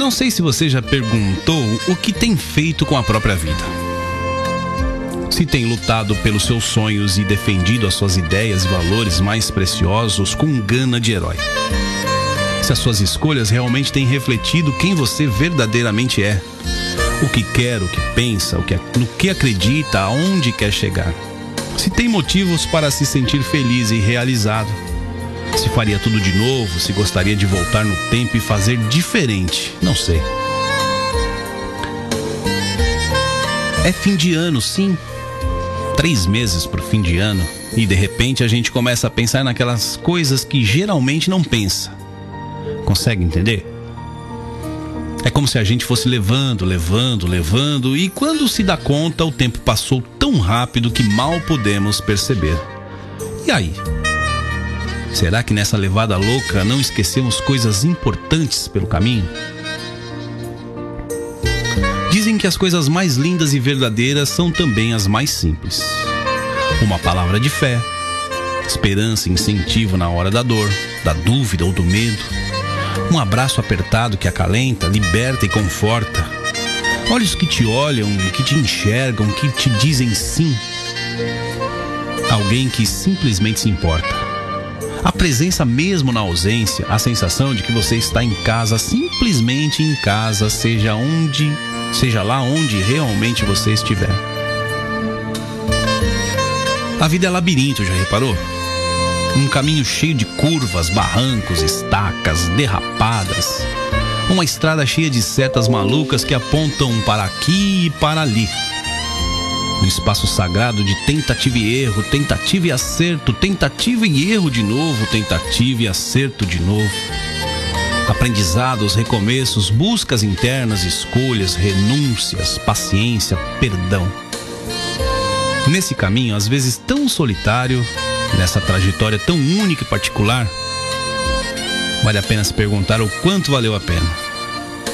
Não sei se você já perguntou o que tem feito com a própria vida. Se tem lutado pelos seus sonhos e defendido as suas ideias e valores mais preciosos com gana de herói. Se as suas escolhas realmente têm refletido quem você verdadeiramente é, o que quer, o que pensa, o que, no que acredita, aonde quer chegar. Se tem motivos para se sentir feliz e realizado se faria tudo de novo, se gostaria de voltar no tempo e fazer diferente, não sei. É fim de ano, sim. Três meses pro fim de ano. E de repente a gente começa a pensar naquelas coisas que geralmente não pensa. Consegue entender? É como se a gente fosse levando, levando, levando, e quando se dá conta, o tempo passou tão rápido que mal podemos perceber. E aí? Será que nessa levada louca não esquecemos coisas importantes pelo caminho? Dizem que as coisas mais lindas e verdadeiras são também as mais simples. Uma palavra de fé, esperança e incentivo na hora da dor, da dúvida ou do medo. Um abraço apertado que acalenta, liberta e conforta. Olhos que te olham, que te enxergam, que te dizem sim. Alguém que simplesmente se importa a presença mesmo na ausência, a sensação de que você está em casa, simplesmente em casa, seja onde, seja lá onde realmente você estiver. A vida é labirinto, já reparou? Um caminho cheio de curvas, barrancos, estacas, derrapadas. Uma estrada cheia de setas malucas que apontam para aqui e para ali um espaço sagrado de tentativa e erro, tentativa e acerto, tentativa e erro de novo, tentativa e acerto de novo. Aprendizados, recomeços, buscas internas, escolhas, renúncias, paciência, perdão. Nesse caminho, às vezes tão solitário, nessa trajetória tão única e particular, vale a pena se perguntar o quanto valeu a pena.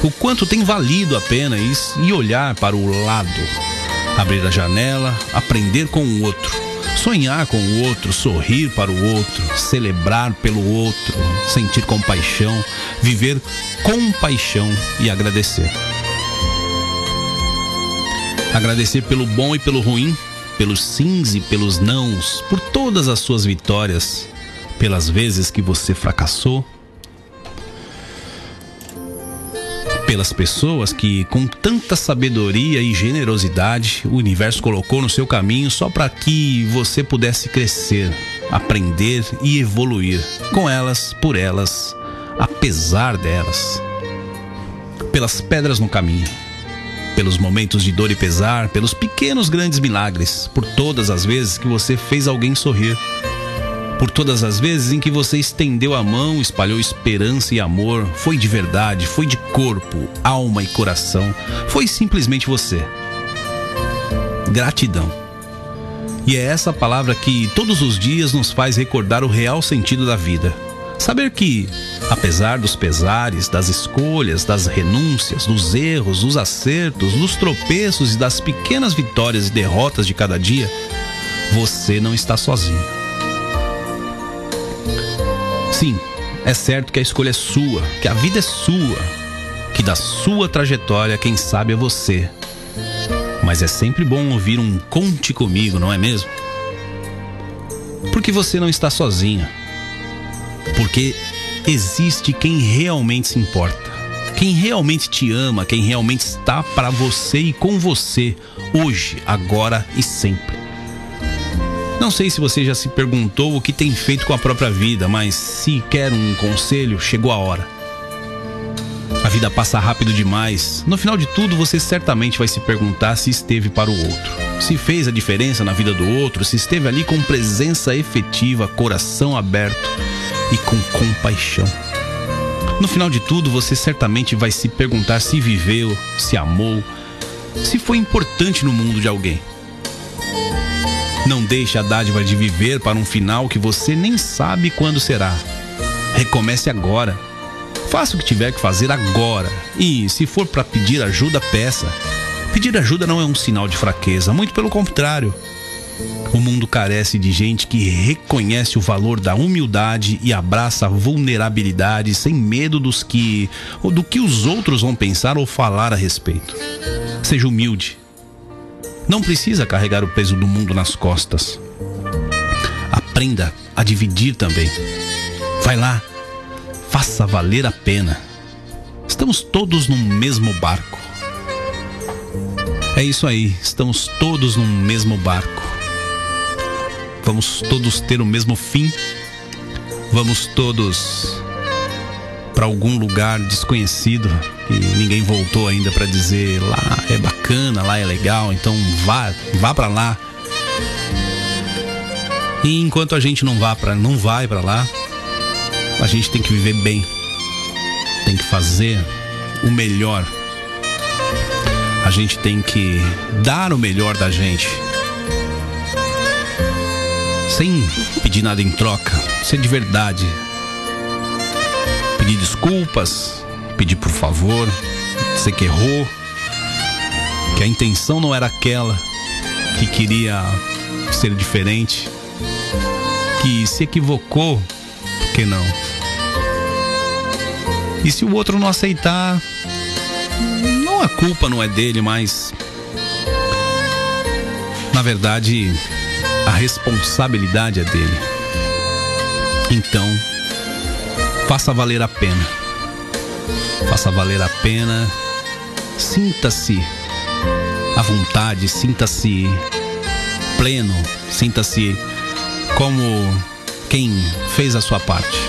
O quanto tem valido a pena e olhar para o lado abrir a janela, aprender com o outro, sonhar com o outro, sorrir para o outro, celebrar pelo outro, sentir compaixão, viver com paixão e agradecer. Agradecer pelo bom e pelo ruim, pelos sims e pelos nãos, por todas as suas vitórias, pelas vezes que você fracassou pelas pessoas que, com tanta sabedoria e generosidade, o universo colocou no seu caminho só para que você pudesse crescer, aprender e evoluir com elas, por elas, apesar delas. Pelas pedras no caminho, pelos momentos de dor e pesar, pelos pequenos grandes milagres, por todas as vezes que você fez alguém sorrir por todas as vezes em que você estendeu a mão, espalhou esperança e amor, foi de verdade, foi de corpo, alma e coração, foi simplesmente você. Gratidão. E é essa palavra que todos os dias nos faz recordar o real sentido da vida. Saber que, apesar dos pesares, das escolhas, das renúncias, dos erros, dos acertos, dos tropeços e das pequenas vitórias e derrotas de cada dia, você não está sozinho. Sim, é certo que a escolha é sua, que a vida é sua, que da sua trajetória quem sabe é você. Mas é sempre bom ouvir um conte comigo, não é mesmo? Porque você não está sozinha. Porque existe quem realmente se importa. Quem realmente te ama, quem realmente está para você e com você, hoje, agora e sempre. Não sei se você já se perguntou o que tem feito com a própria vida, mas se quer um conselho, chegou a hora. A vida passa rápido demais. No final de tudo, você certamente vai se perguntar se esteve para o outro, se fez a diferença na vida do outro, se esteve ali com presença efetiva, coração aberto e com compaixão. No final de tudo, você certamente vai se perguntar se viveu, se amou, se foi importante no mundo de alguém. Não deixe a dádiva de viver para um final que você nem sabe quando será. Recomece agora. Faça o que tiver que fazer agora. E, se for para pedir ajuda, peça. Pedir ajuda não é um sinal de fraqueza, muito pelo contrário. O mundo carece de gente que reconhece o valor da humildade e abraça a vulnerabilidade sem medo dos que ou do que os outros vão pensar ou falar a respeito. Seja humilde. Não precisa carregar o peso do mundo nas costas. Aprenda a dividir também. Vai lá, faça valer a pena. Estamos todos no mesmo barco. É isso aí, estamos todos no mesmo barco. Vamos todos ter o mesmo fim. Vamos todos para algum lugar desconhecido e ninguém voltou ainda para dizer lá é bacana, lá é legal, então vá, vá para lá. E enquanto a gente não vá para não vai para lá, a gente tem que viver bem. Tem que fazer o melhor. A gente tem que dar o melhor da gente sem pedir nada em troca, ser de verdade. Pedir desculpas, pedir por favor, dizer que errou, que a intenção não era aquela, que queria ser diferente, que se equivocou, por que não? E se o outro não aceitar, não a culpa não é dele, mas na verdade a responsabilidade é dele. Então, faça valer a pena. Faça valer a pena. Sinta-se à vontade, sinta-se pleno, sinta-se como quem fez a sua parte.